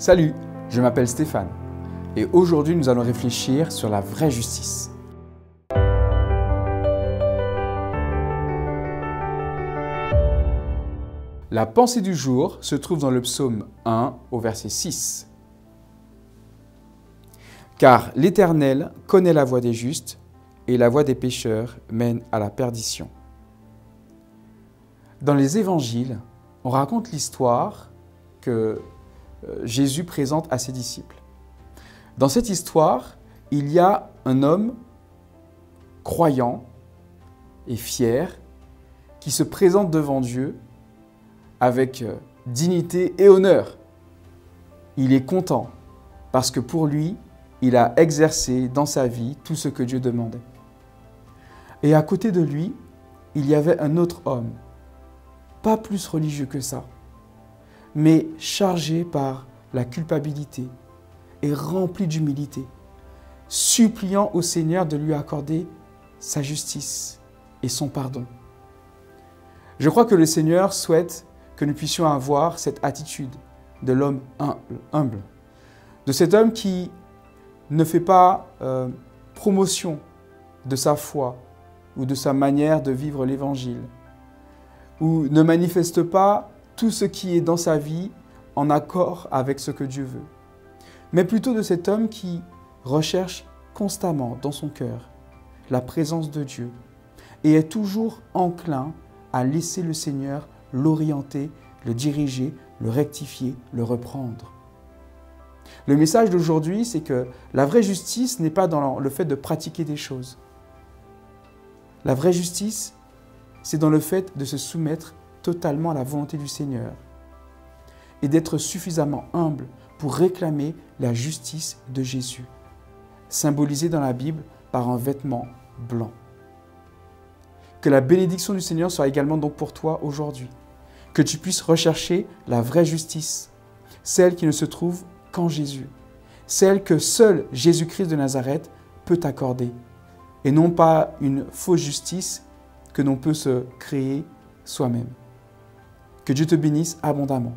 Salut, je m'appelle Stéphane et aujourd'hui nous allons réfléchir sur la vraie justice. La pensée du jour se trouve dans le psaume 1 au verset 6. Car l'Éternel connaît la voie des justes et la voie des pécheurs mène à la perdition. Dans les évangiles, on raconte l'histoire que Jésus présente à ses disciples. Dans cette histoire, il y a un homme croyant et fier qui se présente devant Dieu avec euh, dignité et honneur. Il est content parce que pour lui, il a exercé dans sa vie tout ce que Dieu demandait. Et à côté de lui, il y avait un autre homme, pas plus religieux que ça, mais chargé par la culpabilité et rempli d'humilité, suppliant au Seigneur de lui accorder sa justice et son pardon. Je crois que le Seigneur souhaite que nous puissions avoir cette attitude de l'homme humble, de cet homme qui ne fait pas euh, promotion de sa foi ou de sa manière de vivre l'Évangile, ou ne manifeste pas tout ce qui est dans sa vie en accord avec ce que Dieu veut, mais plutôt de cet homme qui recherche constamment dans son cœur la présence de Dieu et est toujours enclin à laisser le Seigneur l'orienter, le diriger, le rectifier, le reprendre. Le message d'aujourd'hui, c'est que la vraie justice n'est pas dans le fait de pratiquer des choses. La vraie justice, c'est dans le fait de se soumettre totalement à la volonté du Seigneur et d'être suffisamment humble pour réclamer la justice de Jésus, symbolisée dans la Bible par un vêtement blanc. Que la bénédiction du Seigneur soit également donc pour toi aujourd'hui, que tu puisses rechercher la vraie justice, celle qui ne se trouve qu'en Jésus, celle que seul Jésus-Christ de Nazareth peut t'accorder, et non pas une fausse justice que l'on peut se créer soi-même. Que Dieu te bénisse abondamment.